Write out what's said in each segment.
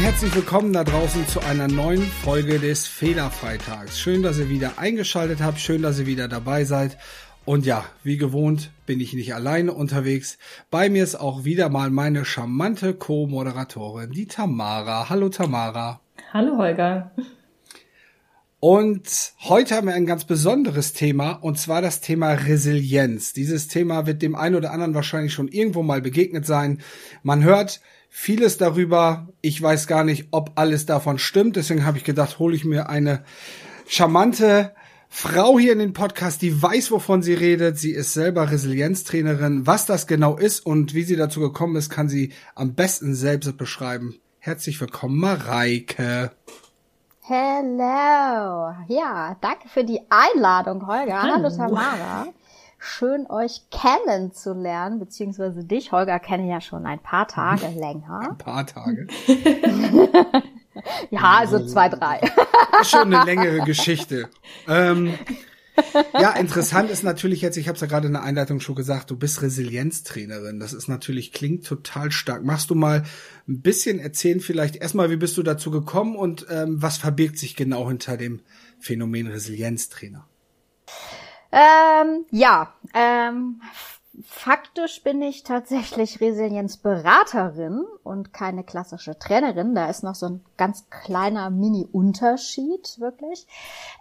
Herzlich willkommen da draußen zu einer neuen Folge des Fehlerfreitags. Schön, dass ihr wieder eingeschaltet habt, schön, dass ihr wieder dabei seid. Und ja, wie gewohnt bin ich nicht alleine unterwegs. Bei mir ist auch wieder mal meine charmante Co-Moderatorin, die Tamara. Hallo Tamara. Hallo Holger. Und heute haben wir ein ganz besonderes Thema, und zwar das Thema Resilienz. Dieses Thema wird dem einen oder anderen wahrscheinlich schon irgendwo mal begegnet sein. Man hört vieles darüber. Ich weiß gar nicht, ob alles davon stimmt. Deswegen habe ich gedacht, hole ich mir eine charmante Frau hier in den Podcast, die weiß, wovon sie redet. Sie ist selber Resilienztrainerin. Was das genau ist und wie sie dazu gekommen ist, kann sie am besten selbst beschreiben. Herzlich willkommen, Mareike. Hello. Ja, danke für die Einladung, Holger. Hallo, Hallo Tamara. Schön, euch kennenzulernen, beziehungsweise dich, Holger, kenne ich ja schon ein paar Tage länger. Ein paar Tage. ja, also zwei, drei. Schon eine längere Geschichte. Ähm, ja, interessant ist natürlich jetzt, ich habe es ja gerade in der Einleitung schon gesagt, du bist Resilienztrainerin. Das ist natürlich, klingt total stark. Machst du mal ein bisschen erzählen vielleicht erstmal, wie bist du dazu gekommen und ähm, was verbirgt sich genau hinter dem Phänomen Resilienztrainer? Ähm, ja, ähm, faktisch bin ich tatsächlich Resilienzberaterin und keine klassische Trainerin. Da ist noch so ein ganz kleiner Mini-Unterschied, wirklich.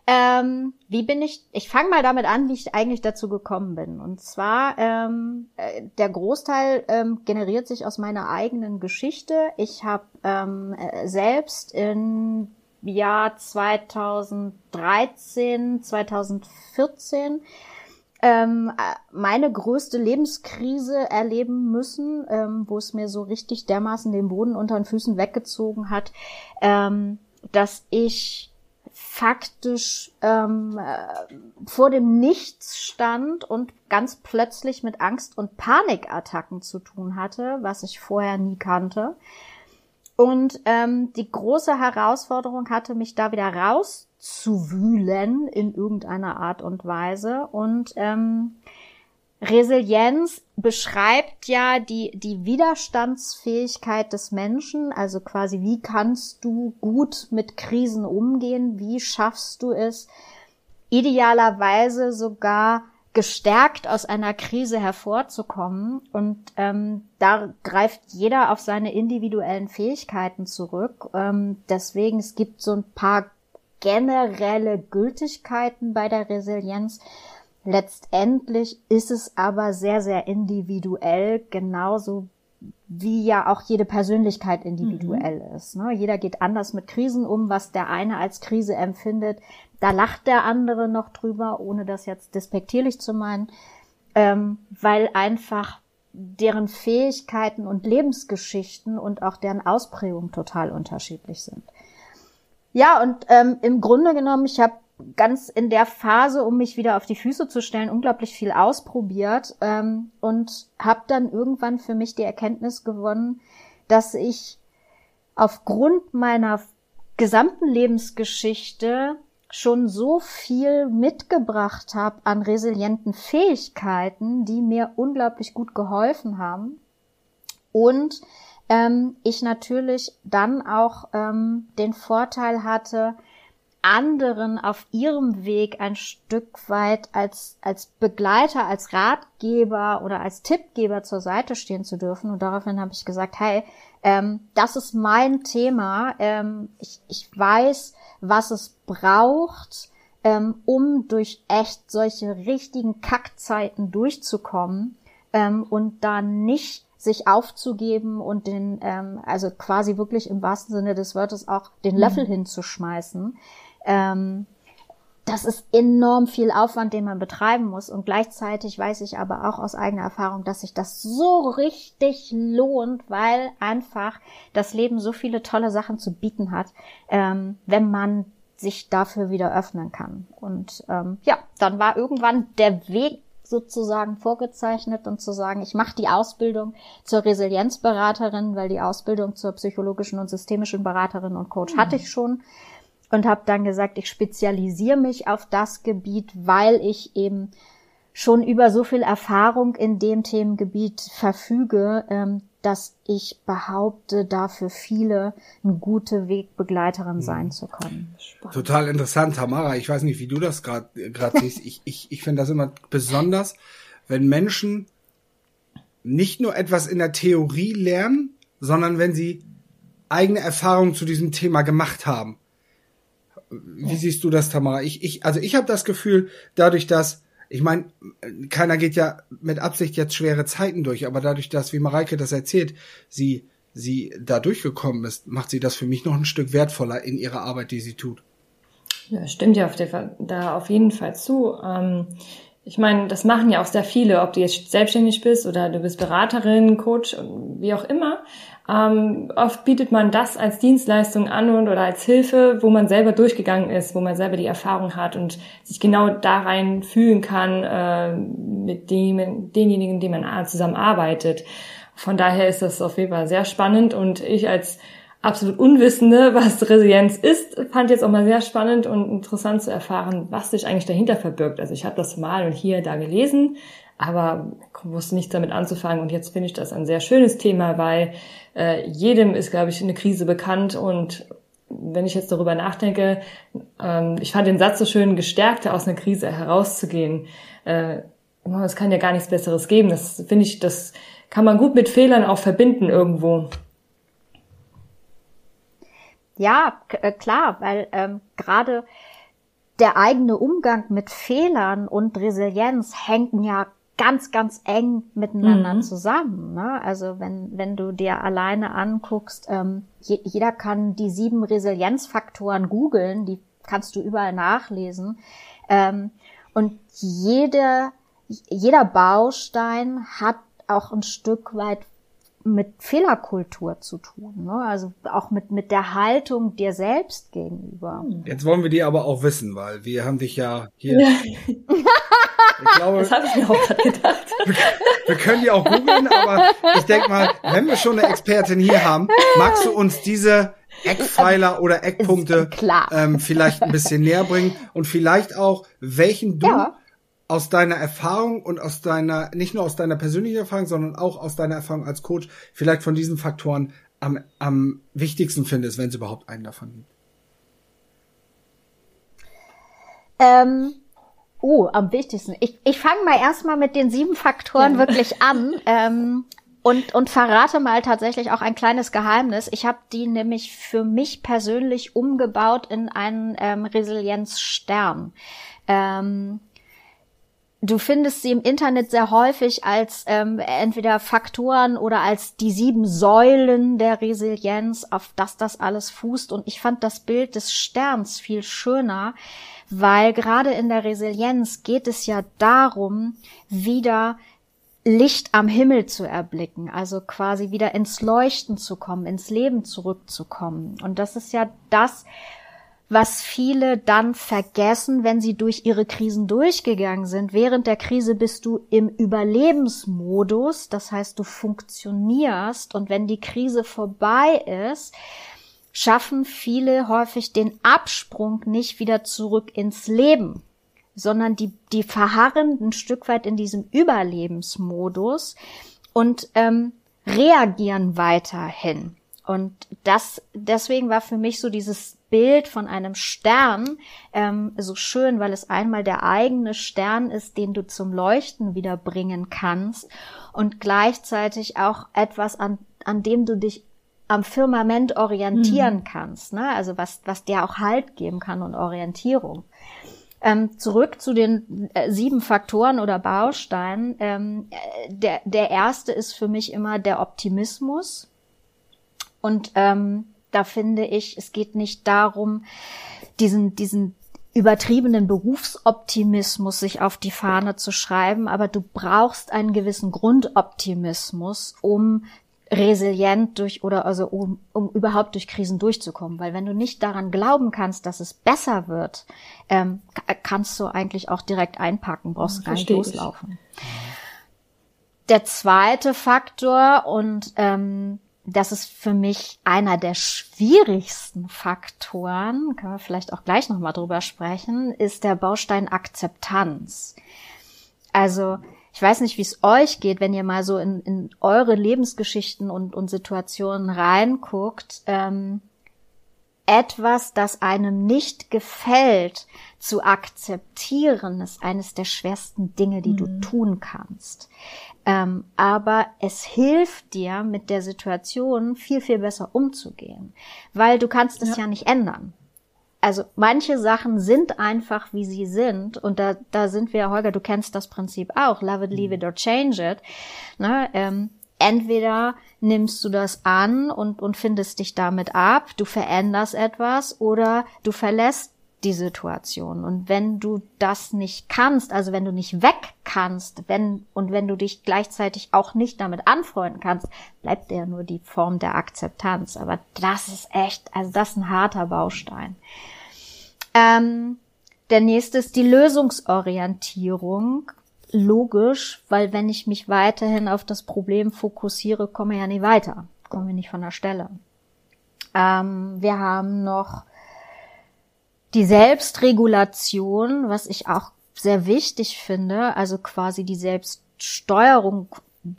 Ähm, wie bin ich, ich fange mal damit an, wie ich eigentlich dazu gekommen bin. Und zwar, ähm, äh, der Großteil ähm, generiert sich aus meiner eigenen Geschichte. Ich habe ähm, äh, selbst in Jahr 2013, 2014 ähm, meine größte Lebenskrise erleben müssen, ähm, wo es mir so richtig dermaßen den Boden unter den Füßen weggezogen hat, ähm, dass ich faktisch ähm, äh, vor dem Nichts stand und ganz plötzlich mit Angst und Panikattacken zu tun hatte, was ich vorher nie kannte. Und ähm, die große Herausforderung hatte, mich da wieder rauszuwühlen in irgendeiner Art und Weise. Und ähm, Resilienz beschreibt ja die, die Widerstandsfähigkeit des Menschen, also quasi wie kannst du gut mit Krisen umgehen, wie schaffst du es, idealerweise sogar gestärkt aus einer Krise hervorzukommen. Und ähm, da greift jeder auf seine individuellen Fähigkeiten zurück. Ähm, deswegen, es gibt so ein paar generelle Gültigkeiten bei der Resilienz. Letztendlich ist es aber sehr, sehr individuell, genauso wie ja auch jede Persönlichkeit individuell mhm. ist. Ne? Jeder geht anders mit Krisen um, was der eine als Krise empfindet. Da lacht der andere noch drüber, ohne das jetzt despektierlich zu meinen, ähm, weil einfach deren Fähigkeiten und Lebensgeschichten und auch deren Ausprägung total unterschiedlich sind. Ja, und ähm, im Grunde genommen, ich habe ganz in der Phase, um mich wieder auf die Füße zu stellen, unglaublich viel ausprobiert ähm, und habe dann irgendwann für mich die Erkenntnis gewonnen, dass ich aufgrund meiner gesamten Lebensgeschichte schon so viel mitgebracht habe an resilienten Fähigkeiten, die mir unglaublich gut geholfen haben. Und ähm, ich natürlich dann auch ähm, den Vorteil hatte, anderen auf ihrem Weg ein Stück weit als, als Begleiter, als Ratgeber oder als Tippgeber zur Seite stehen zu dürfen. Und daraufhin habe ich gesagt, hey, ähm, das ist mein Thema. Ähm, ich, ich weiß, was es braucht, ähm, um durch echt solche richtigen Kackzeiten durchzukommen ähm, und da nicht sich aufzugeben und den, ähm, also quasi wirklich im wahrsten Sinne des Wortes auch den. Löffel mhm. hinzuschmeißen. Ähm, das ist enorm viel Aufwand, den man betreiben muss. Und gleichzeitig weiß ich aber auch aus eigener Erfahrung, dass sich das so richtig lohnt, weil einfach das Leben so viele tolle Sachen zu bieten hat, ähm, wenn man sich dafür wieder öffnen kann. Und ähm, ja, dann war irgendwann der Weg sozusagen vorgezeichnet und zu sagen, ich mache die Ausbildung zur Resilienzberaterin, weil die Ausbildung zur psychologischen und systemischen Beraterin und Coach mhm. hatte ich schon und habe dann gesagt, ich spezialisiere mich auf das Gebiet, weil ich eben schon über so viel Erfahrung in dem Themengebiet verfüge, ähm, dass ich behaupte, dafür viele eine gute Wegbegleiterin mhm. sein zu können. Spannend. Total interessant, Tamara. Ich weiß nicht, wie du das gerade gerade siehst. Ich, ich, ich finde das immer besonders, wenn Menschen nicht nur etwas in der Theorie lernen, sondern wenn sie eigene Erfahrungen zu diesem Thema gemacht haben. Wie siehst du das, Tamara? Ich, ich, also ich habe das Gefühl, dadurch, dass ich meine, keiner geht ja mit Absicht jetzt schwere Zeiten durch, aber dadurch, dass, wie Mareike das erzählt, sie, sie da durchgekommen ist, macht sie das für mich noch ein Stück wertvoller in ihrer Arbeit, die sie tut. Ja, stimmt ja auf der, da auf jeden Fall zu. Ähm, ich meine, das machen ja auch sehr viele, ob du jetzt selbstständig bist oder du bist Beraterin, Coach, wie auch immer. Ähm, oft bietet man das als Dienstleistung an und oder als Hilfe, wo man selber durchgegangen ist, wo man selber die Erfahrung hat und sich genau da rein fühlen kann äh, mit dem, denjenigen, die man zusammen arbeitet. Von daher ist das auf jeden Fall sehr spannend und ich als absolut Unwissende, was Resilienz ist, fand jetzt auch mal sehr spannend und interessant zu erfahren, was sich eigentlich dahinter verbirgt. Also ich habe das mal und hier da gelesen, aber wusste nichts damit anzufangen. Und jetzt finde ich das ein sehr schönes Thema, weil äh, jedem ist, glaube ich, eine Krise bekannt. Und wenn ich jetzt darüber nachdenke, ähm, ich fand den Satz so schön, gestärkter aus einer Krise herauszugehen. Äh, es kann ja gar nichts Besseres geben. Das finde ich, das kann man gut mit Fehlern auch verbinden irgendwo. Ja, äh, klar, weil ähm, gerade der eigene Umgang mit Fehlern und Resilienz hängen ja ganz, ganz eng miteinander mhm. zusammen. Ne? Also wenn, wenn du dir alleine anguckst, ähm, je, jeder kann die sieben Resilienzfaktoren googeln, die kannst du überall nachlesen. Ähm, und jede, jeder Baustein hat auch ein Stück weit mit Fehlerkultur zu tun, ne? also auch mit mit der Haltung dir selbst gegenüber. Jetzt wollen wir die aber auch wissen, weil wir haben dich ja hier. ich glaube, das habe ich mir auch gerade gedacht. Wir, wir können die auch googeln, aber ich denke mal, wenn wir schon eine Expertin hier haben, magst du uns diese Eckpfeiler oder Eckpunkte ähm, vielleicht ein bisschen näher bringen und vielleicht auch, welchen du ja aus deiner Erfahrung und aus deiner, nicht nur aus deiner persönlichen Erfahrung, sondern auch aus deiner Erfahrung als Coach, vielleicht von diesen Faktoren am, am wichtigsten findest, wenn es überhaupt einen davon gibt? Ähm, oh, am wichtigsten. Ich, ich fange mal erstmal mit den sieben Faktoren ja. wirklich an. Ähm, und, und verrate mal tatsächlich auch ein kleines Geheimnis. Ich habe die nämlich für mich persönlich umgebaut in einen ähm, Resilienzstern. Ähm, Du findest sie im Internet sehr häufig als ähm, entweder Faktoren oder als die sieben Säulen der Resilienz, auf das das alles fußt. Und ich fand das Bild des Sterns viel schöner, weil gerade in der Resilienz geht es ja darum, wieder Licht am Himmel zu erblicken, also quasi wieder ins Leuchten zu kommen, ins Leben zurückzukommen. Und das ist ja das, was viele dann vergessen, wenn sie durch ihre Krisen durchgegangen sind. Während der Krise bist du im Überlebensmodus, das heißt, du funktionierst und wenn die Krise vorbei ist, schaffen viele häufig den Absprung nicht wieder zurück ins Leben, sondern die, die verharren ein Stück weit in diesem Überlebensmodus und ähm, reagieren weiterhin. Und das, deswegen war für mich so dieses Bild von einem Stern ähm, so schön, weil es einmal der eigene Stern ist, den du zum Leuchten wieder bringen kannst und gleichzeitig auch etwas, an, an dem du dich am Firmament orientieren mhm. kannst, ne? also was, was dir auch Halt geben kann und Orientierung. Ähm, zurück zu den äh, sieben Faktoren oder Bausteinen. Ähm, äh, der, der erste ist für mich immer der Optimismus. Und ähm, da finde ich, es geht nicht darum, diesen, diesen übertriebenen Berufsoptimismus sich auf die Fahne zu schreiben, aber du brauchst einen gewissen Grundoptimismus, um resilient durch oder also um, um überhaupt durch Krisen durchzukommen. Weil wenn du nicht daran glauben kannst, dass es besser wird, ähm, kannst du eigentlich auch direkt einpacken, brauchst gar nicht loslaufen. Der zweite Faktor und ähm, das ist für mich einer der schwierigsten Faktoren, können wir vielleicht auch gleich nochmal drüber sprechen, ist der Baustein Akzeptanz. Also ich weiß nicht, wie es euch geht, wenn ihr mal so in, in eure Lebensgeschichten und, und Situationen reinguckt. Ähm, etwas, das einem nicht gefällt, zu akzeptieren, ist eines der schwersten Dinge, die mhm. du tun kannst. Ähm, aber es hilft dir, mit der Situation viel, viel besser umzugehen, weil du kannst es ja, ja nicht ändern. Also manche Sachen sind einfach, wie sie sind. Und da, da sind wir, Holger, du kennst das Prinzip auch. Love it, leave it or change it. Ne? Ähm, entweder nimmst du das an und, und findest dich damit ab, du veränderst etwas oder du verlässt die Situation. Und wenn du das nicht kannst, also wenn du nicht weg kannst, wenn, und wenn du dich gleichzeitig auch nicht damit anfreunden kannst, bleibt ja nur die Form der Akzeptanz. Aber das ist echt, also das ist ein harter Baustein. Ähm, der nächste ist die Lösungsorientierung. Logisch, weil wenn ich mich weiterhin auf das Problem fokussiere, komme ich ja nicht weiter. Kommen wir nicht von der Stelle. Ähm, wir haben noch die Selbstregulation, was ich auch sehr wichtig finde, also quasi die Selbststeuerung,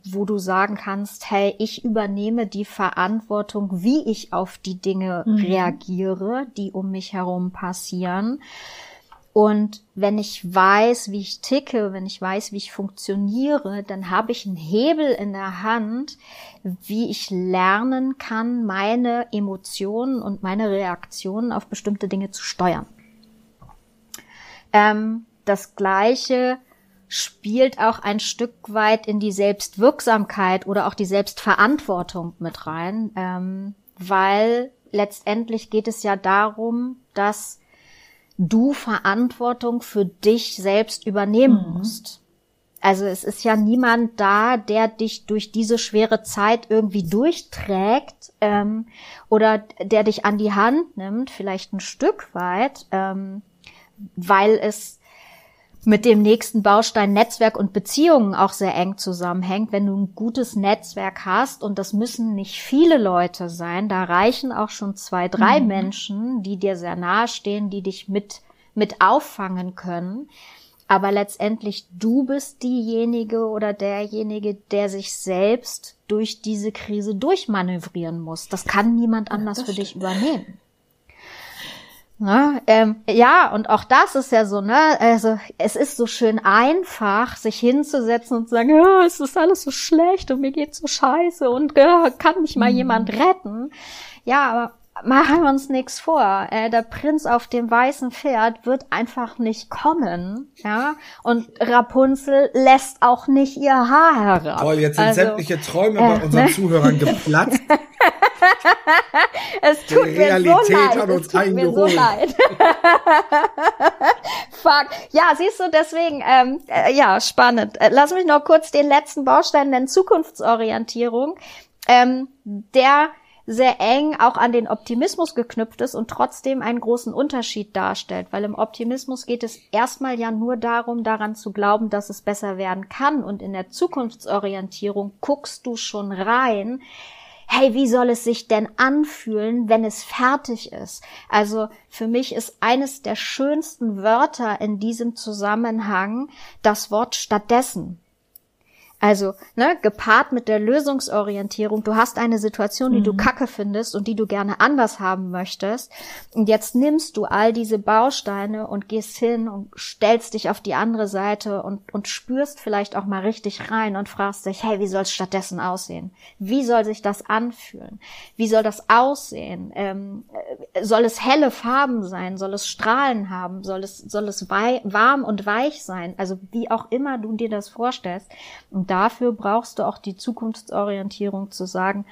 wo du sagen kannst, hey, ich übernehme die Verantwortung, wie ich auf die Dinge mhm. reagiere, die um mich herum passieren. Und wenn ich weiß, wie ich ticke, wenn ich weiß, wie ich funktioniere, dann habe ich einen Hebel in der Hand, wie ich lernen kann, meine Emotionen und meine Reaktionen auf bestimmte Dinge zu steuern. Ähm, das Gleiche spielt auch ein Stück weit in die Selbstwirksamkeit oder auch die Selbstverantwortung mit rein, ähm, weil letztendlich geht es ja darum, dass du Verantwortung für dich selbst übernehmen mhm. musst. Also es ist ja niemand da, der dich durch diese schwere Zeit irgendwie durchträgt ähm, oder der dich an die Hand nimmt, vielleicht ein Stück weit, ähm, weil es mit dem nächsten Baustein Netzwerk und Beziehungen auch sehr eng zusammenhängt. Wenn du ein gutes Netzwerk hast, und das müssen nicht viele Leute sein, da reichen auch schon zwei, drei mhm. Menschen, die dir sehr nahe stehen, die dich mit, mit auffangen können. Aber letztendlich du bist diejenige oder derjenige, der sich selbst durch diese Krise durchmanövrieren muss. Das kann niemand anders ja, für dich übernehmen. Ne? Ähm, ja, und auch das ist ja so, ne? Also es ist so schön einfach, sich hinzusetzen und zu sagen, oh, es ist alles so schlecht und mir geht so scheiße und oh, kann mich mal mhm. jemand retten. Ja, aber machen wir uns nichts vor. Äh, der Prinz auf dem weißen Pferd wird einfach nicht kommen, ja. Und Rapunzel lässt auch nicht ihr Haar herab. Toll, jetzt sind also, sämtliche Träume äh, bei unseren ne? Zuhörern geplatzt. es tut Die Realität mir so leid. Hat uns es tut mir so leid. Fuck. Ja, siehst du, deswegen, ähm, äh, ja, spannend. Äh, lass mich noch kurz den letzten Baustein nennen, Zukunftsorientierung. Ähm, der sehr eng auch an den Optimismus geknüpft ist und trotzdem einen großen Unterschied darstellt, weil im Optimismus geht es erstmal ja nur darum, daran zu glauben, dass es besser werden kann und in der Zukunftsorientierung guckst du schon rein, hey, wie soll es sich denn anfühlen, wenn es fertig ist? Also für mich ist eines der schönsten Wörter in diesem Zusammenhang das Wort stattdessen. Also, ne, gepaart mit der Lösungsorientierung, du hast eine Situation, die mhm. du kacke findest und die du gerne anders haben möchtest. Und jetzt nimmst du all diese Bausteine und gehst hin und stellst dich auf die andere Seite und, und spürst vielleicht auch mal richtig rein und fragst dich, hey, wie soll es stattdessen aussehen? Wie soll sich das anfühlen? Wie soll das aussehen? Ähm, äh, soll es helle Farben sein? Soll es Strahlen haben? Soll es, soll es warm und weich sein? Also wie auch immer du dir das vorstellst. Und dafür brauchst du auch die Zukunftsorientierung zu sagen,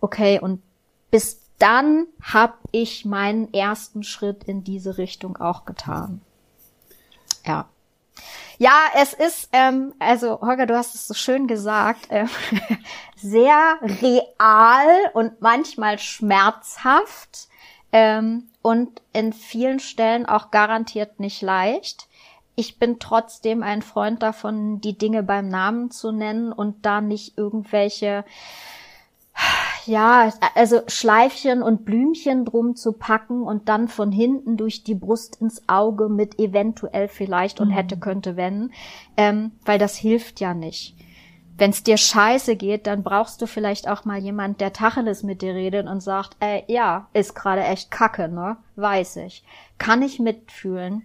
okay, und bis dann habe ich meinen ersten Schritt in diese Richtung auch getan. Ja. Ja, es ist, ähm, also Holger, du hast es so schön gesagt, äh, sehr real und manchmal schmerzhaft ähm, und in vielen Stellen auch garantiert nicht leicht ich bin trotzdem ein Freund davon, die Dinge beim Namen zu nennen und da nicht irgendwelche ja, also Schleifchen und Blümchen drum zu packen und dann von hinten durch die Brust ins Auge mit eventuell vielleicht und mhm. hätte, könnte, wenn, ähm, weil das hilft ja nicht. Wenn es dir scheiße geht, dann brauchst du vielleicht auch mal jemand, der Tacheles mit dir redet und sagt, äh, ja, ist gerade echt kacke, ne? Weiß ich. Kann ich mitfühlen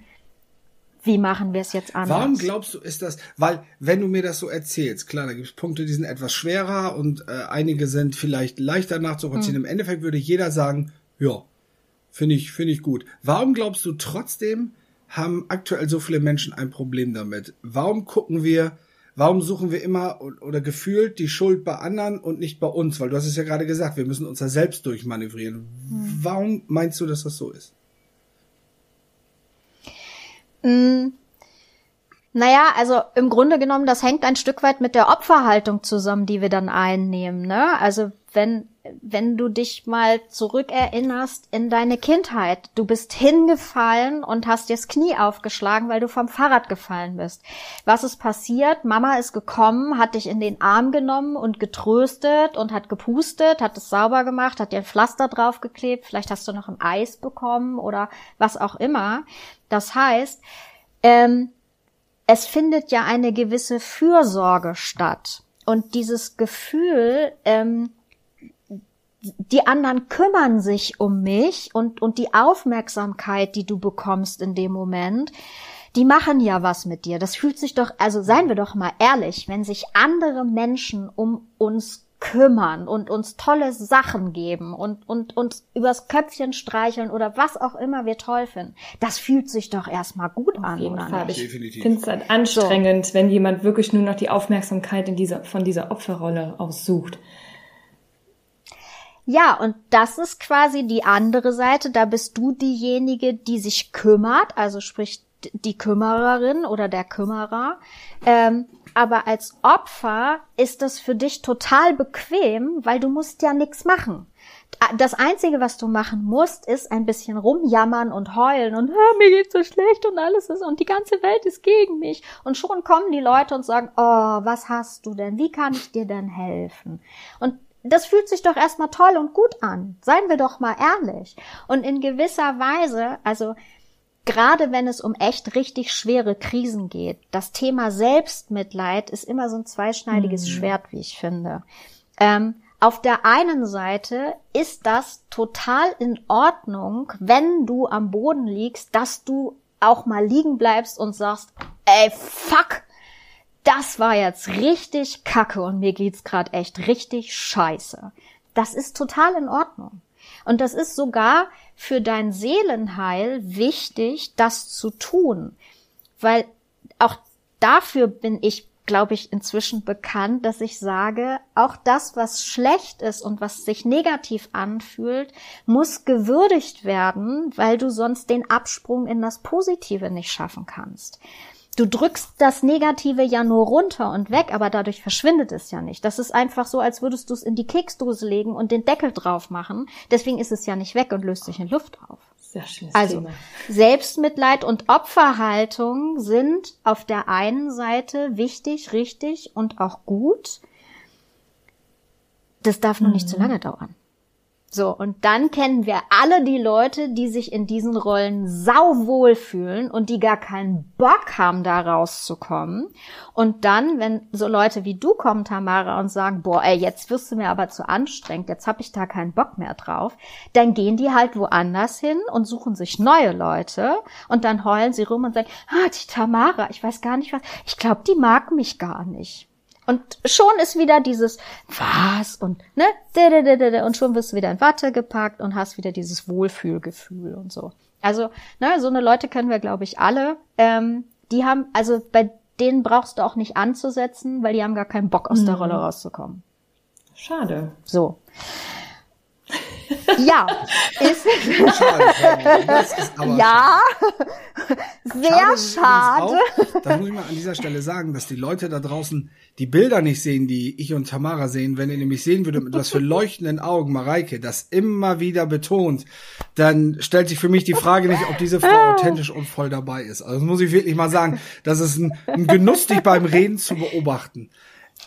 wie machen wir es jetzt anders? Warum glaubst du, ist das, weil wenn du mir das so erzählst, klar, da gibt es Punkte, die sind etwas schwerer und äh, einige sind vielleicht leichter nachzuvollziehen. Hm. Im Endeffekt würde jeder sagen, ja, finde ich, finde ich gut. Warum glaubst du trotzdem, haben aktuell so viele Menschen ein Problem damit? Warum gucken wir, warum suchen wir immer oder gefühlt die Schuld bei anderen und nicht bei uns? Weil du hast es ja gerade gesagt, wir müssen uns da selbst durchmanövrieren. Hm. Warum meinst du, dass das so ist? 嗯。Naja, also im Grunde genommen, das hängt ein Stück weit mit der Opferhaltung zusammen, die wir dann einnehmen. Ne? Also wenn, wenn du dich mal zurückerinnerst in deine Kindheit, du bist hingefallen und hast dir das Knie aufgeschlagen, weil du vom Fahrrad gefallen bist. Was ist passiert? Mama ist gekommen, hat dich in den Arm genommen und getröstet und hat gepustet, hat es sauber gemacht, hat dir ein Pflaster draufgeklebt, vielleicht hast du noch ein Eis bekommen oder was auch immer. Das heißt, ähm, es findet ja eine gewisse Fürsorge statt. Und dieses Gefühl, ähm, die anderen kümmern sich um mich und, und die Aufmerksamkeit, die du bekommst in dem Moment, die machen ja was mit dir. Das fühlt sich doch, also seien wir doch mal ehrlich, wenn sich andere Menschen um uns kümmern und uns tolle Sachen geben und, und uns übers Köpfchen streicheln oder was auch immer wir toll finden. Das fühlt sich doch erstmal gut Auf an, jeden oder Fall. nicht? Ich finde es halt anstrengend, so. wenn jemand wirklich nur noch die Aufmerksamkeit in dieser, von dieser Opferrolle aussucht. Ja, und das ist quasi die andere Seite. Da bist du diejenige, die sich kümmert, also sprich die Kümmererin oder der Kümmerer. Ähm, aber als Opfer ist das für dich total bequem, weil du musst ja nichts machen. Das Einzige, was du machen musst, ist ein bisschen rumjammern und heulen und mir geht's so schlecht und alles ist und die ganze Welt ist gegen mich. Und schon kommen die Leute und sagen, oh, was hast du denn? Wie kann ich dir denn helfen? Und das fühlt sich doch erstmal toll und gut an. Seien wir doch mal ehrlich. Und in gewisser Weise, also gerade wenn es um echt richtig schwere Krisen geht, das Thema Selbstmitleid ist immer so ein zweischneidiges mhm. Schwert, wie ich finde. Ähm, auf der einen Seite ist das total in Ordnung, wenn du am Boden liegst, dass du auch mal liegen bleibst und sagst, ey, fuck, das war jetzt richtig kacke und mir geht's gerade echt richtig scheiße. Das ist total in Ordnung. Und das ist sogar für dein Seelenheil wichtig, das zu tun. Weil auch dafür bin ich, glaube ich, inzwischen bekannt, dass ich sage, auch das, was schlecht ist und was sich negativ anfühlt, muss gewürdigt werden, weil du sonst den Absprung in das Positive nicht schaffen kannst. Du drückst das Negative ja nur runter und weg, aber dadurch verschwindet es ja nicht. Das ist einfach so, als würdest du es in die Keksdose legen und den Deckel drauf machen. Deswegen ist es ja nicht weg und löst sich in Luft auf. Sehr schönes also, Thema. Selbstmitleid und Opferhaltung sind auf der einen Seite wichtig, richtig und auch gut. Das darf nur mhm. nicht zu lange dauern. So, und dann kennen wir alle die Leute, die sich in diesen Rollen sauwohl fühlen und die gar keinen Bock haben, da rauszukommen. Und dann, wenn so Leute wie du kommen, Tamara, und sagen, boah, ey, jetzt wirst du mir aber zu anstrengend, jetzt hab ich da keinen Bock mehr drauf, dann gehen die halt woanders hin und suchen sich neue Leute und dann heulen sie rum und sagen, ah, die Tamara, ich weiß gar nicht was, ich glaube, die mag mich gar nicht. Und schon ist wieder dieses was und ne und schon wirst du wieder in Watte gepackt und hast wieder dieses Wohlfühlgefühl und so. Also ne, so eine Leute kennen wir glaube ich alle. Ähm, die haben also bei denen brauchst du auch nicht anzusetzen, weil die haben gar keinen Bock aus mhm. der Rolle rauszukommen. Schade. So. Ja, ist, ja, sehr schade. Auch, das muss ich mal an dieser Stelle sagen, dass die Leute da draußen die Bilder nicht sehen, die ich und Tamara sehen. Wenn ihr nämlich sehen würdet, mit was für leuchtenden Augen Mareike das immer wieder betont, dann stellt sich für mich die Frage nicht, ob diese Frau authentisch und voll dabei ist. Also das muss ich wirklich mal sagen, das ist ein, ein Genuss, dich beim Reden zu beobachten.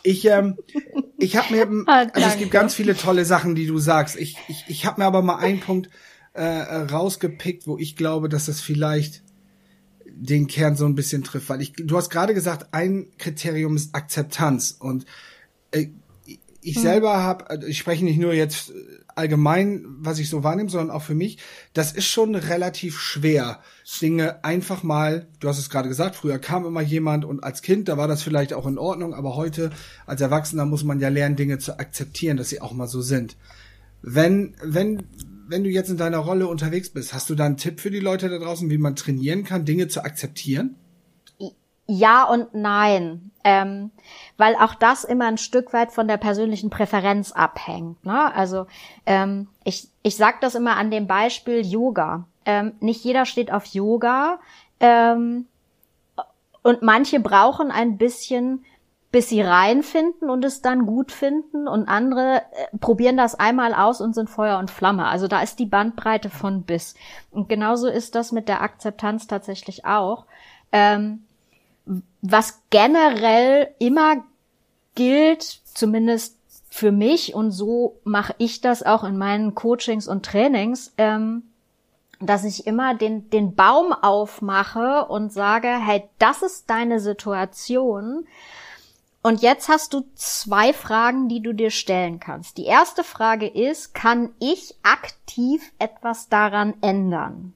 Ich, ähm, ich habe mir, ah, also es gibt ganz viele tolle Sachen, die du sagst. Ich, ich, ich habe mir aber mal einen Punkt äh, rausgepickt, wo ich glaube, dass das vielleicht den Kern so ein bisschen trifft, weil ich, du hast gerade gesagt, ein Kriterium ist Akzeptanz und äh, ich hm. selber habe, also ich spreche nicht nur jetzt allgemein, was ich so wahrnehme, sondern auch für mich, das ist schon relativ schwer, Dinge einfach mal, du hast es gerade gesagt, früher kam immer jemand und als Kind, da war das vielleicht auch in Ordnung, aber heute als Erwachsener muss man ja lernen, Dinge zu akzeptieren, dass sie auch mal so sind. Wenn, wenn, wenn du jetzt in deiner Rolle unterwegs bist, hast du da einen Tipp für die Leute da draußen, wie man trainieren kann, Dinge zu akzeptieren? Ja und nein, ähm, weil auch das immer ein Stück weit von der persönlichen Präferenz abhängt. Ne? Also ähm, ich, ich sage das immer an dem Beispiel Yoga. Ähm, nicht jeder steht auf Yoga ähm, und manche brauchen ein bisschen, bis sie reinfinden und es dann gut finden und andere äh, probieren das einmal aus und sind Feuer und Flamme. Also da ist die Bandbreite von bis. Und genauso ist das mit der Akzeptanz tatsächlich auch. Ähm, was generell immer gilt, zumindest für mich, und so mache ich das auch in meinen Coachings und Trainings, ähm, dass ich immer den, den Baum aufmache und sage, hey, das ist deine Situation. Und jetzt hast du zwei Fragen, die du dir stellen kannst. Die erste Frage ist, kann ich aktiv etwas daran ändern?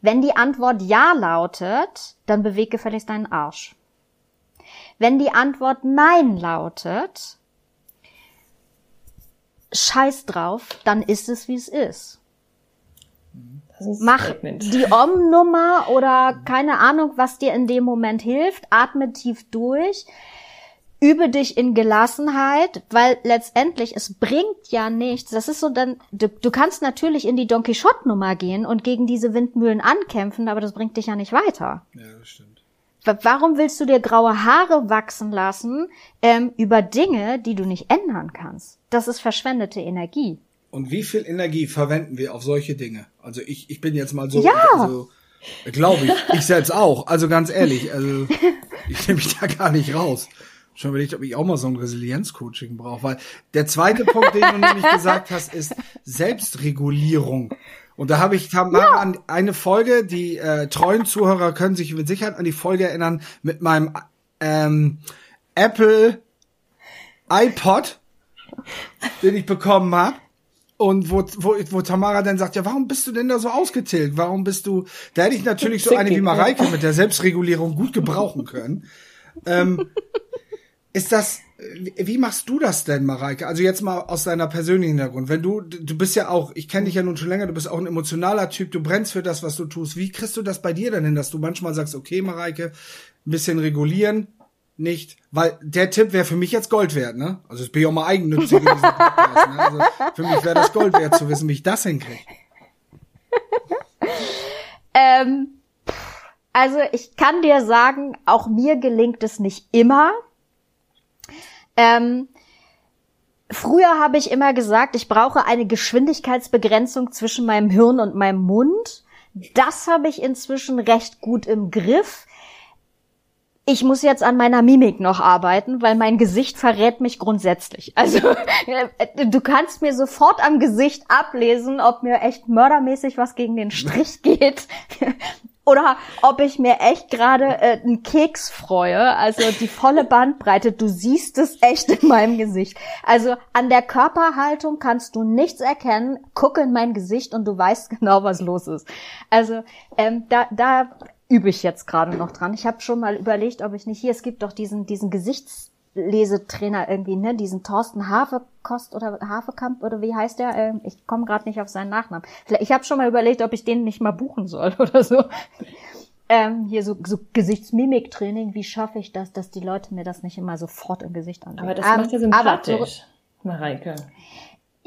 Wenn die Antwort Ja lautet, dann beweg gefälligst deinen Arsch. Wenn die Antwort Nein lautet, scheiß drauf, dann ist es, wie es ist. ist Mach die Om-Nummer oder keine Ahnung, was dir in dem Moment hilft. Atme tief durch übe dich in Gelassenheit, weil letztendlich es bringt ja nichts. Das ist so dann, du, du kannst natürlich in die Don Quixote Nummer gehen und gegen diese Windmühlen ankämpfen, aber das bringt dich ja nicht weiter. Ja, das stimmt. Warum willst du dir graue Haare wachsen lassen ähm, über Dinge, die du nicht ändern kannst? Das ist verschwendete Energie. Und wie viel Energie verwenden wir auf solche Dinge? Also ich, ich bin jetzt mal so, ja. so glaube ich, ich selbst auch. Also ganz ehrlich, also ich nehme mich da gar nicht raus schon überlegt, ob ich auch mal so ein Resilienz-Coaching brauche. Weil der zweite Punkt, den du nämlich gesagt hast, ist Selbstregulierung. Und da habe ich hab ja. an eine Folge, die äh, treuen Zuhörer können sich mit Sicherheit an die Folge erinnern, mit meinem ähm, Apple iPod, den ich bekommen habe. Und wo, wo, wo Tamara dann sagt, ja, warum bist du denn da so ausgetilgt? Warum bist du, da hätte ich natürlich so eine wie Mareike mit der Selbstregulierung gut gebrauchen können. Ähm, ist das, wie machst du das denn, Mareike? Also jetzt mal aus deiner persönlichen Hintergrund. Wenn du, du bist ja auch, ich kenne dich ja nun schon länger, du bist auch ein emotionaler Typ, du brennst für das, was du tust. Wie kriegst du das bei dir denn hin, dass du manchmal sagst, okay, Mareike, ein bisschen regulieren, nicht, weil der Tipp wäre für mich jetzt Gold wert, ne? Also ich bin ja auch mal eigennützig Podcast, ne? Also für mich wäre das Gold wert zu wissen, wie ich das hinkriege. ähm, also ich kann dir sagen, auch mir gelingt es nicht immer. Ähm, früher habe ich immer gesagt, ich brauche eine Geschwindigkeitsbegrenzung zwischen meinem Hirn und meinem Mund. Das habe ich inzwischen recht gut im Griff. Ich muss jetzt an meiner Mimik noch arbeiten, weil mein Gesicht verrät mich grundsätzlich. Also du kannst mir sofort am Gesicht ablesen, ob mir echt mördermäßig was gegen den Strich geht oder ob ich mir echt gerade äh, einen Keks freue. Also die volle Bandbreite, du siehst es echt in meinem Gesicht. Also an der Körperhaltung kannst du nichts erkennen. Gucke in mein Gesicht und du weißt genau, was los ist. Also ähm, da, da übe ich jetzt gerade noch dran. Ich habe schon mal überlegt, ob ich nicht hier, es gibt doch diesen, diesen Gesichts Lesetrainer irgendwie, ne, diesen Thorsten Hafekost oder Hafekamp oder wie heißt der? Ähm, ich komme gerade nicht auf seinen Nachnamen. Vielleicht, ich habe schon mal überlegt, ob ich den nicht mal buchen soll oder so. Ähm, hier so, so Gesichtsmimiktraining, wie schaffe ich das, dass die Leute mir das nicht immer sofort im Gesicht ansehen? Aber das ähm, macht ja sympathisch, Mareike.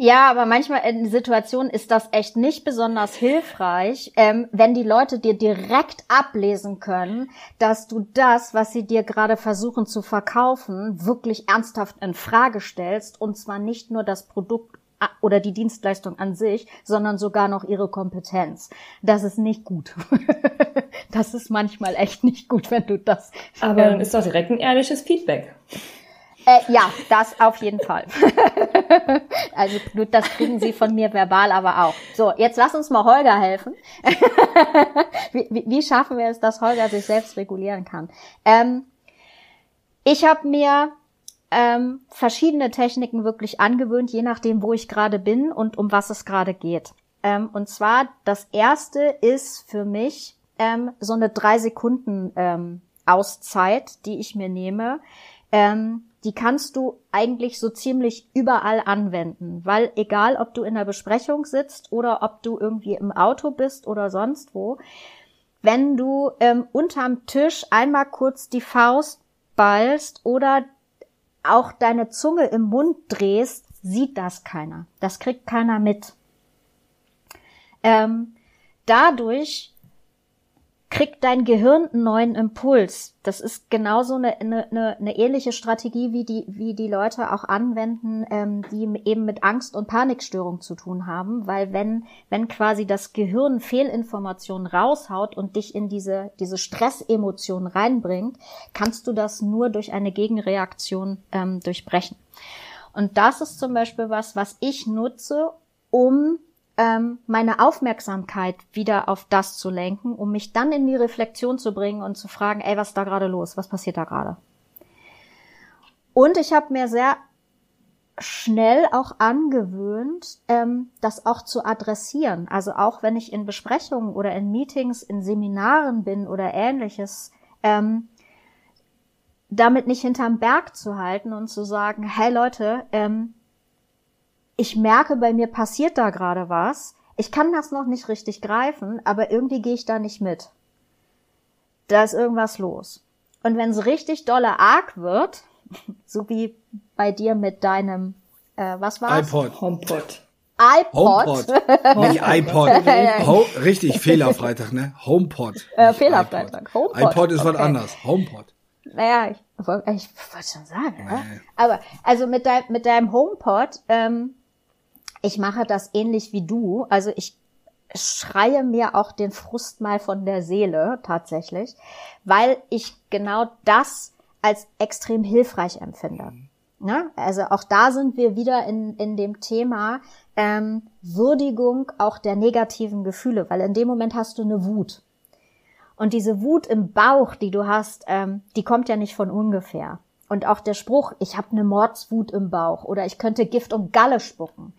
Ja, aber manchmal in Situationen ist das echt nicht besonders hilfreich, ähm, wenn die Leute dir direkt ablesen können, dass du das, was sie dir gerade versuchen zu verkaufen, wirklich ernsthaft in Frage stellst und zwar nicht nur das Produkt oder die Dienstleistung an sich, sondern sogar noch ihre Kompetenz. Das ist nicht gut. das ist manchmal echt nicht gut, wenn du das. Aber ähm, dann ist doch direkt ein ehrliches Feedback. Äh, ja, das auf jeden Fall. also das kriegen Sie von mir verbal aber auch. So, jetzt lass uns mal Holger helfen. wie, wie, wie, schaffen wir es, dass Holger sich selbst regulieren kann? Ähm, ich habe mir ähm, verschiedene Techniken wirklich angewöhnt, je nachdem, wo ich gerade bin und um was es gerade geht. Ähm, und zwar das erste ist für mich ähm, so eine drei Sekunden ähm, Auszeit, die ich mir nehme. Ähm, die kannst du eigentlich so ziemlich überall anwenden, weil egal, ob du in der Besprechung sitzt oder ob du irgendwie im Auto bist oder sonst wo, wenn du ähm, unterm Tisch einmal kurz die Faust ballst oder auch deine Zunge im Mund drehst, sieht das keiner. Das kriegt keiner mit. Ähm, dadurch kriegt dein Gehirn einen neuen Impuls. Das ist genauso eine, eine, eine ähnliche Strategie, wie die, wie die Leute auch anwenden, ähm, die eben mit Angst und Panikstörung zu tun haben, weil wenn, wenn quasi das Gehirn Fehlinformationen raushaut und dich in diese, diese Stressemotion reinbringt, kannst du das nur durch eine Gegenreaktion ähm, durchbrechen. Und das ist zum Beispiel was, was ich nutze, um ähm, meine Aufmerksamkeit wieder auf das zu lenken, um mich dann in die Reflexion zu bringen und zu fragen, ey, was ist da gerade los? Was passiert da gerade? Und ich habe mir sehr schnell auch angewöhnt, ähm, das auch zu adressieren. Also auch wenn ich in Besprechungen oder in Meetings, in Seminaren bin oder ähnliches, ähm, damit nicht hinterm Berg zu halten und zu sagen, hey Leute, ähm, ich merke, bei mir passiert da gerade was. Ich kann das noch nicht richtig greifen, aber irgendwie gehe ich da nicht mit. Da ist irgendwas los. Und wenn es richtig dolle arg wird, so wie bei dir mit deinem, äh, was war's? iPod. HomePod. iPod. HomePod. Nicht iPod. Ho richtig, Fehlerfreitag, ne? HomePod. Äh, Fehlerfreitag. HomePod. iPod ist okay. was anderes. HomePod. Naja, ich, ich wollte schon sagen, nee. ne? Aber also mit, dein, mit deinem HomePod ähm, ich mache das ähnlich wie du. Also ich schreie mir auch den Frust mal von der Seele tatsächlich, weil ich genau das als extrem hilfreich empfinde. Ja, also auch da sind wir wieder in, in dem Thema ähm, Würdigung auch der negativen Gefühle, weil in dem Moment hast du eine Wut. Und diese Wut im Bauch, die du hast, ähm, die kommt ja nicht von ungefähr. Und auch der Spruch, ich habe eine Mordswut im Bauch oder ich könnte Gift und Galle spucken,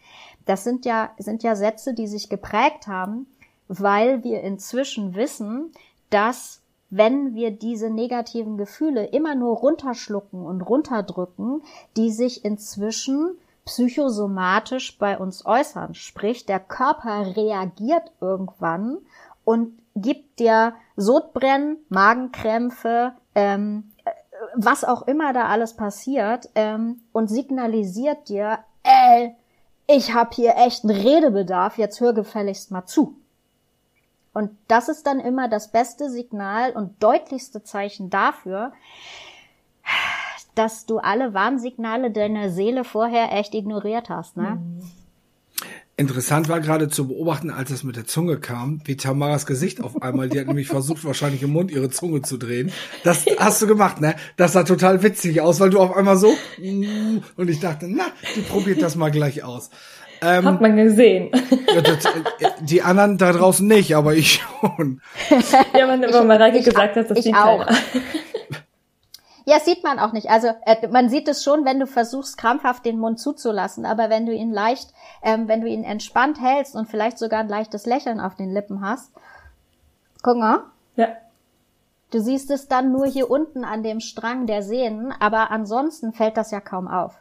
das sind ja, sind ja Sätze, die sich geprägt haben, weil wir inzwischen wissen, dass wenn wir diese negativen Gefühle immer nur runterschlucken und runterdrücken, die sich inzwischen psychosomatisch bei uns äußern. Sprich, der Körper reagiert irgendwann und gibt dir Sodbrennen, Magenkrämpfe, ähm, was auch immer da alles passiert ähm, und signalisiert dir, ey, ich habe hier echt einen Redebedarf, jetzt hör gefälligst mal zu. Und das ist dann immer das beste Signal und deutlichste Zeichen dafür, dass du alle Warnsignale deiner Seele vorher echt ignoriert hast, ne? Mhm. Interessant war gerade zu beobachten, als es mit der Zunge kam, wie Tamaras Gesicht auf einmal, die hat nämlich versucht, wahrscheinlich im Mund ihre Zunge zu drehen. Das hast du gemacht, ne? Das sah total witzig aus, weil du auf einmal so, und ich dachte, na, die probiert das mal gleich aus. Ähm, Hat man gesehen. die anderen da draußen nicht, aber ich schon. Ja, man, aber Mareike gesagt hat, das ich auch. Ja, sieht man auch nicht. Also äh, man sieht es schon, wenn du versuchst, krampfhaft den Mund zuzulassen, aber wenn du ihn leicht, ähm, wenn du ihn entspannt hältst und vielleicht sogar ein leichtes Lächeln auf den Lippen hast, guck mal. Ja. Du siehst es dann nur hier unten an dem Strang der Sehnen, aber ansonsten fällt das ja kaum auf.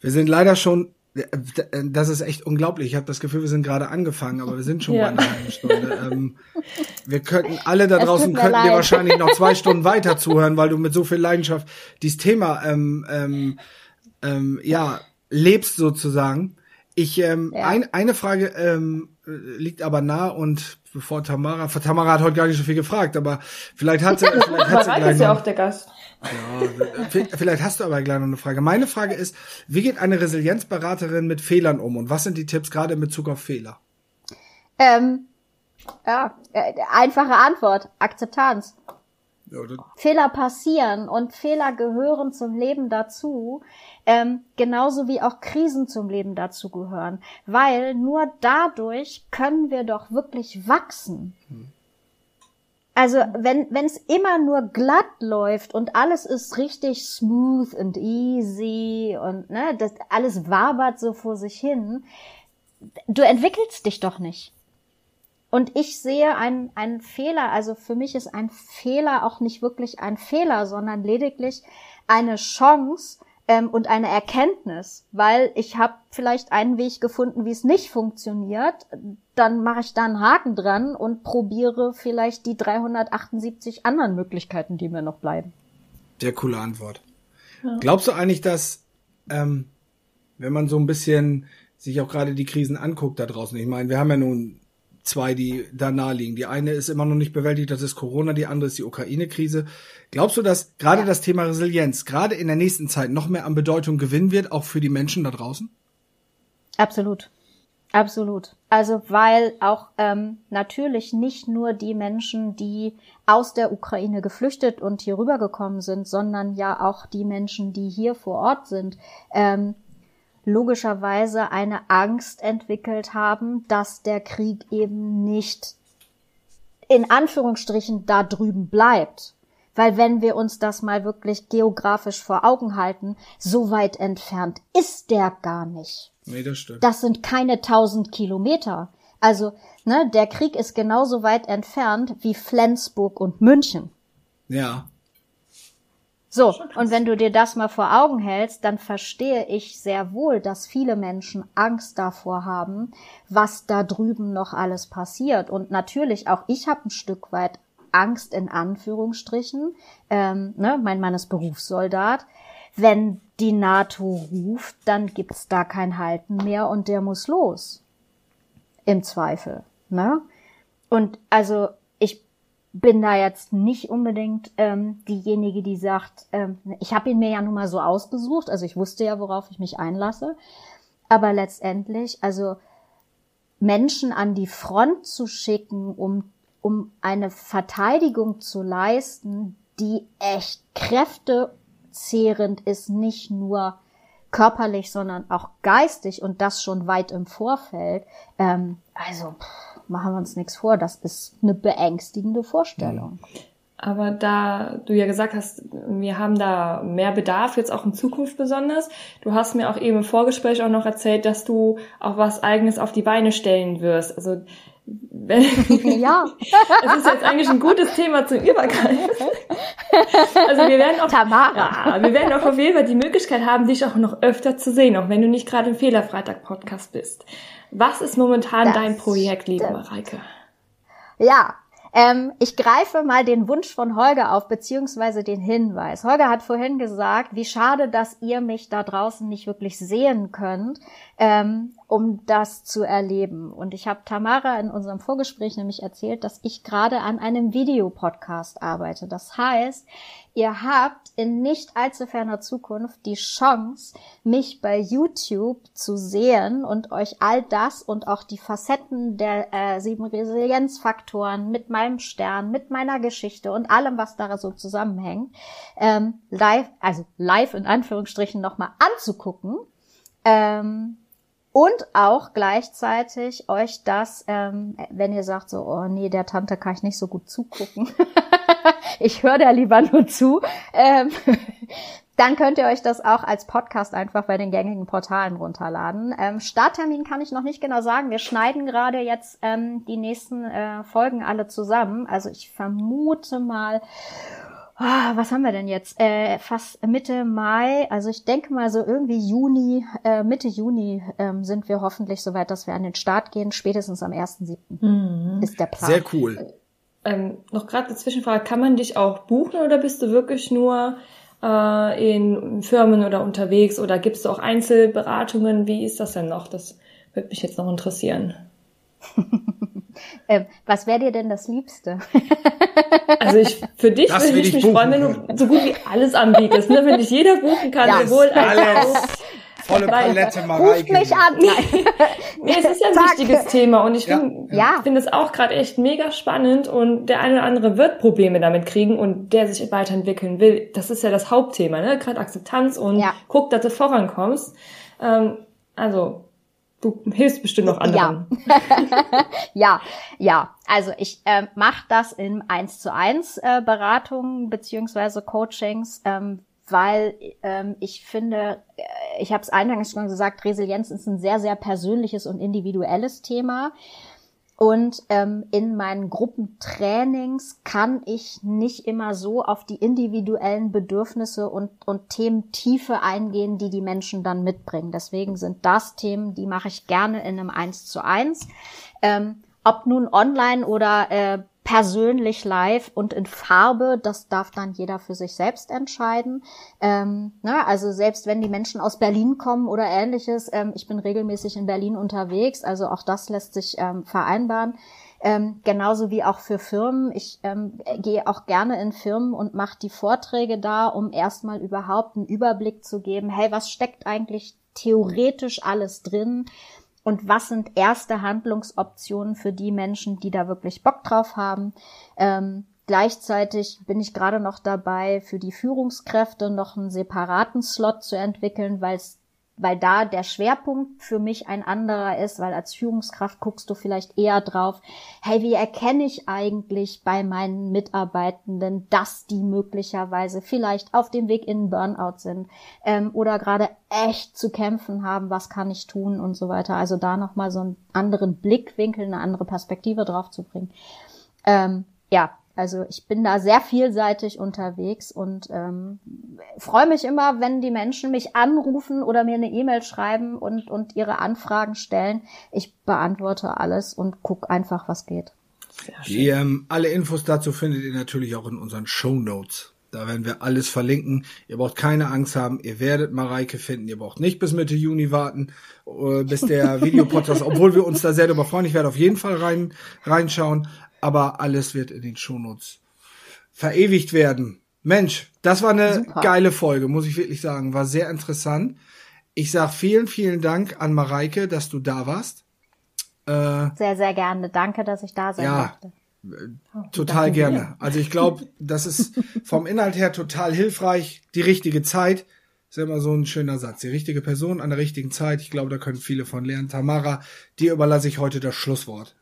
Wir sind leider schon das ist echt unglaublich. Ich habe das Gefühl, wir sind gerade angefangen, aber wir sind schon ja. bei einer halben Stunde. Ähm, wir könnten alle da draußen könnten leid. dir wahrscheinlich noch zwei Stunden weiter zuhören, weil du mit so viel Leidenschaft dieses Thema ähm, ähm, ähm, ja lebst sozusagen. Ich ähm, ja. ein, eine Frage ähm, liegt aber nah und bevor Tamara, Tamara hat heute gar nicht so viel gefragt, aber vielleicht hat sie, vielleicht hat sie gleich ist ja auch der Gast. Ja, vielleicht hast du aber gleich noch eine Frage. Meine Frage ist, wie geht eine Resilienzberaterin mit Fehlern um und was sind die Tipps gerade in Bezug auf Fehler? Ähm, ja, äh, einfache Antwort, Akzeptanz. Fehler passieren und Fehler gehören zum Leben dazu, ähm, genauso wie auch Krisen zum Leben dazu gehören, weil nur dadurch können wir doch wirklich wachsen. Hm. Also wenn es immer nur glatt läuft und alles ist richtig smooth und easy und ne, das alles wabert so vor sich hin, du entwickelst dich doch nicht. Und ich sehe einen, einen Fehler, also für mich ist ein Fehler auch nicht wirklich ein Fehler, sondern lediglich eine Chance, ähm, und eine Erkenntnis, weil ich habe vielleicht einen Weg gefunden, wie es nicht funktioniert, dann mache ich da einen Haken dran und probiere vielleicht die 378 anderen Möglichkeiten, die mir noch bleiben. Sehr coole Antwort. Ja. Glaubst du eigentlich, dass ähm, wenn man so ein bisschen sich auch gerade die Krisen anguckt da draußen, ich meine, wir haben ja nun zwei, die da nahe liegen. Die eine ist immer noch nicht bewältigt, das ist Corona, die andere ist die Ukraine-Krise. Glaubst du, dass gerade das Thema Resilienz gerade in der nächsten Zeit noch mehr an Bedeutung gewinnen wird, auch für die Menschen da draußen? Absolut. Absolut. Also weil auch ähm, natürlich nicht nur die Menschen, die aus der Ukraine geflüchtet und hier rübergekommen sind, sondern ja auch die Menschen, die hier vor Ort sind, ähm, logischerweise eine Angst entwickelt haben, dass der Krieg eben nicht in Anführungsstrichen da drüben bleibt. Weil wenn wir uns das mal wirklich geografisch vor Augen halten, so weit entfernt ist der gar nicht. Nee, das stimmt. Das sind keine tausend Kilometer. Also, ne, der Krieg ist genauso weit entfernt wie Flensburg und München. Ja. So, und wenn du dir das mal vor Augen hältst, dann verstehe ich sehr wohl, dass viele Menschen Angst davor haben, was da drüben noch alles passiert. Und natürlich auch ich habe ein Stück weit Angst in Anführungsstrichen. Ähm, ne, mein Mann ist Berufssoldat. Wenn die NATO ruft, dann gibt's da kein Halten mehr und der muss los. Im Zweifel. Ne? Und also bin da jetzt nicht unbedingt ähm, diejenige, die sagt, ähm, ich habe ihn mir ja nun mal so ausgesucht, also ich wusste ja, worauf ich mich einlasse. Aber letztendlich, also Menschen an die Front zu schicken, um, um eine Verteidigung zu leisten, die echt kräftezehrend ist, nicht nur körperlich, sondern auch geistig und das schon weit im Vorfeld. Ähm, also pff, machen wir uns nichts vor, das ist eine beängstigende Vorstellung. Aber da du ja gesagt hast, wir haben da mehr Bedarf, jetzt auch in Zukunft besonders. Du hast mir auch eben im Vorgespräch auch noch erzählt, dass du auch was Eigenes auf die Beine stellen wirst. Also wenn, ja. Es ist jetzt eigentlich ein gutes Thema zum Übergreifen. Also wir werden auch, Tamara. Ja, wir werden auch auf jeden Fall die Möglichkeit haben, dich auch noch öfter zu sehen, auch wenn du nicht gerade im Fehlerfreitag-Podcast bist. Was ist momentan das dein Projekt, liebe Mareike? Ja, ähm, ich greife mal den Wunsch von Holger auf, beziehungsweise den Hinweis. Holger hat vorhin gesagt, wie schade, dass ihr mich da draußen nicht wirklich sehen könnt, ähm, um das zu erleben. Und ich habe Tamara in unserem Vorgespräch nämlich erzählt, dass ich gerade an einem Videopodcast arbeite. Das heißt, ihr habt in nicht allzu ferner Zukunft die Chance, mich bei YouTube zu sehen und euch all das und auch die Facetten der äh, sieben Resilienzfaktoren mit meinem Stern, mit meiner Geschichte und allem, was da so zusammenhängt, ähm, live, also live in Anführungsstrichen nochmal anzugucken. Ähm, und auch gleichzeitig euch das, ähm, wenn ihr sagt so, oh nee, der Tante kann ich nicht so gut zugucken, ich höre da lieber nur zu, ähm, dann könnt ihr euch das auch als Podcast einfach bei den gängigen Portalen runterladen. Ähm, Starttermin kann ich noch nicht genau sagen. Wir schneiden gerade jetzt ähm, die nächsten äh, Folgen alle zusammen. Also ich vermute mal, oh, was haben wir denn jetzt? Äh, fast Mitte Mai. Also ich denke mal so irgendwie Juni, äh, Mitte Juni ähm, sind wir hoffentlich soweit, dass wir an den Start gehen. Spätestens am 1.7. Mhm. ist der Plan. Sehr cool. Ähm, noch gerade eine Zwischenfrage, kann man dich auch buchen oder bist du wirklich nur äh, in Firmen oder unterwegs oder gibst du auch Einzelberatungen? Wie ist das denn noch? Das würde mich jetzt noch interessieren. ähm, was wäre dir denn das Liebste? also ich, für dich das würde ich mich buchen. freuen, wenn du so gut wie alles anbietest, ne? wenn dich jeder buchen kann, ja, sowohl als auch Volle Palette, Mareike. Ruft mich an. nee, es ist ja ein Zack. wichtiges Thema und ich finde ja. finde es auch gerade echt mega spannend und der eine oder andere wird Probleme damit kriegen und der sich weiterentwickeln will. Das ist ja das Hauptthema, ne? Gerade Akzeptanz und ja. guck, dass du vorankommst. Ähm, also Du hilfst bestimmt noch anderen. Ja, ja, ja. Also ich äh, mache das in eins zu eins äh, Beratungen beziehungsweise Coachings, ähm, weil ähm, ich finde, äh, ich habe es eingangs schon gesagt, Resilienz ist ein sehr, sehr persönliches und individuelles Thema. Und ähm, in meinen Gruppentrainings kann ich nicht immer so auf die individuellen Bedürfnisse und, und Themen Tiefe eingehen, die die Menschen dann mitbringen. Deswegen sind das Themen, die mache ich gerne in einem Eins zu eins. Ähm, ob nun online oder äh, persönlich live und in Farbe, das darf dann jeder für sich selbst entscheiden. Ähm, na, ne, also selbst wenn die Menschen aus Berlin kommen oder ähnliches, ähm, ich bin regelmäßig in Berlin unterwegs, also auch das lässt sich ähm, vereinbaren. Ähm, genauso wie auch für Firmen. Ich ähm, gehe auch gerne in Firmen und mache die Vorträge da, um erstmal überhaupt einen Überblick zu geben, hey, was steckt eigentlich theoretisch alles drin? Und was sind erste Handlungsoptionen für die Menschen, die da wirklich Bock drauf haben. Ähm, gleichzeitig bin ich gerade noch dabei, für die Führungskräfte noch einen separaten Slot zu entwickeln, weil es weil da der Schwerpunkt für mich ein anderer ist, weil als Führungskraft guckst du vielleicht eher drauf, hey, wie erkenne ich eigentlich bei meinen Mitarbeitenden, dass die möglicherweise vielleicht auf dem Weg in Burnout sind ähm, oder gerade echt zu kämpfen haben, was kann ich tun und so weiter. Also da nochmal so einen anderen Blickwinkel, eine andere Perspektive drauf zu bringen. Ähm, ja, also ich bin da sehr vielseitig unterwegs und ähm, freue mich immer, wenn die Menschen mich anrufen oder mir eine E-Mail schreiben und, und ihre Anfragen stellen. Ich beantworte alles und guck einfach, was geht. Die, ähm, alle Infos dazu findet ihr natürlich auch in unseren Show Notes. Da werden wir alles verlinken. Ihr braucht keine Angst haben. Ihr werdet Mareike finden. Ihr braucht nicht bis Mitte Juni warten, äh, bis der Videopodcast, obwohl wir uns da sehr darüber freuen. Ich werde auf jeden Fall rein, reinschauen aber alles wird in den Shownotes verewigt werden. Mensch, das war eine Super. geile Folge, muss ich wirklich sagen. War sehr interessant. Ich sag vielen, vielen Dank an Mareike, dass du da warst. Äh, sehr, sehr gerne. Danke, dass ich da sein ja, durfte. Oh, total gerne. Dir. Also ich glaube, das ist vom Inhalt her total hilfreich. Die richtige Zeit ist immer so ein schöner Satz. Die richtige Person an der richtigen Zeit. Ich glaube, da können viele von lernen. Tamara, dir überlasse ich heute das Schlusswort.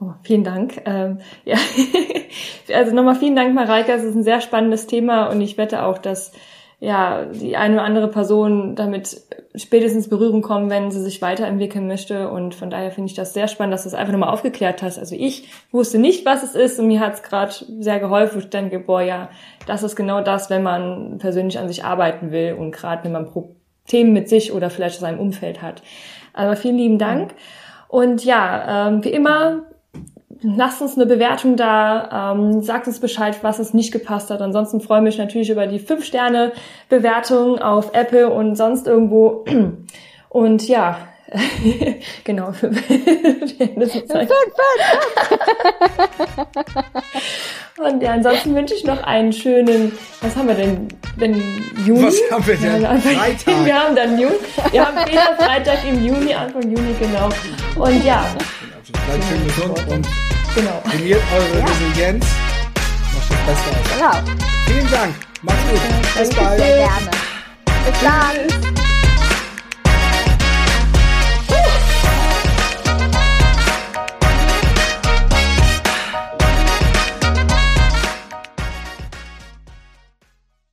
Oh, vielen Dank. Ähm, ja. also nochmal vielen Dank, Mareike. Es ist ein sehr spannendes Thema und ich wette auch, dass ja die eine oder andere Person damit spätestens Berührung kommen, wenn sie sich weiterentwickeln möchte. Und von daher finde ich das sehr spannend, dass du es einfach nochmal aufgeklärt hast. Also ich wusste nicht, was es ist und mir hat es gerade sehr geholfen. Ich denke, boah, ja, das ist genau das, wenn man persönlich an sich arbeiten will und gerade wenn man Themen mit sich oder vielleicht seinem Umfeld hat. Aber vielen lieben Dank. Und ja, ähm, wie immer lasst uns eine Bewertung da, ähm, sagt uns Bescheid, was es nicht gepasst hat. Ansonsten freue ich mich natürlich über die 5-Sterne-Bewertung auf Apple und sonst irgendwo. Und ja, genau. Und ja, ansonsten wünsche ich noch einen schönen, was haben wir denn, denn Juni? Was haben wir denn? Ja, Freitag. Wir haben dann Juni. Wir haben Freitag im Juni, Anfang Juni, genau. Und ja. Bleibt schön gesund und Genau. Trainiert eure ja. Resilienz. Macht das Beste aus. Genau. Vielen Dank. Macht's gut. Bis bald. Sehr gerne. Bis dann.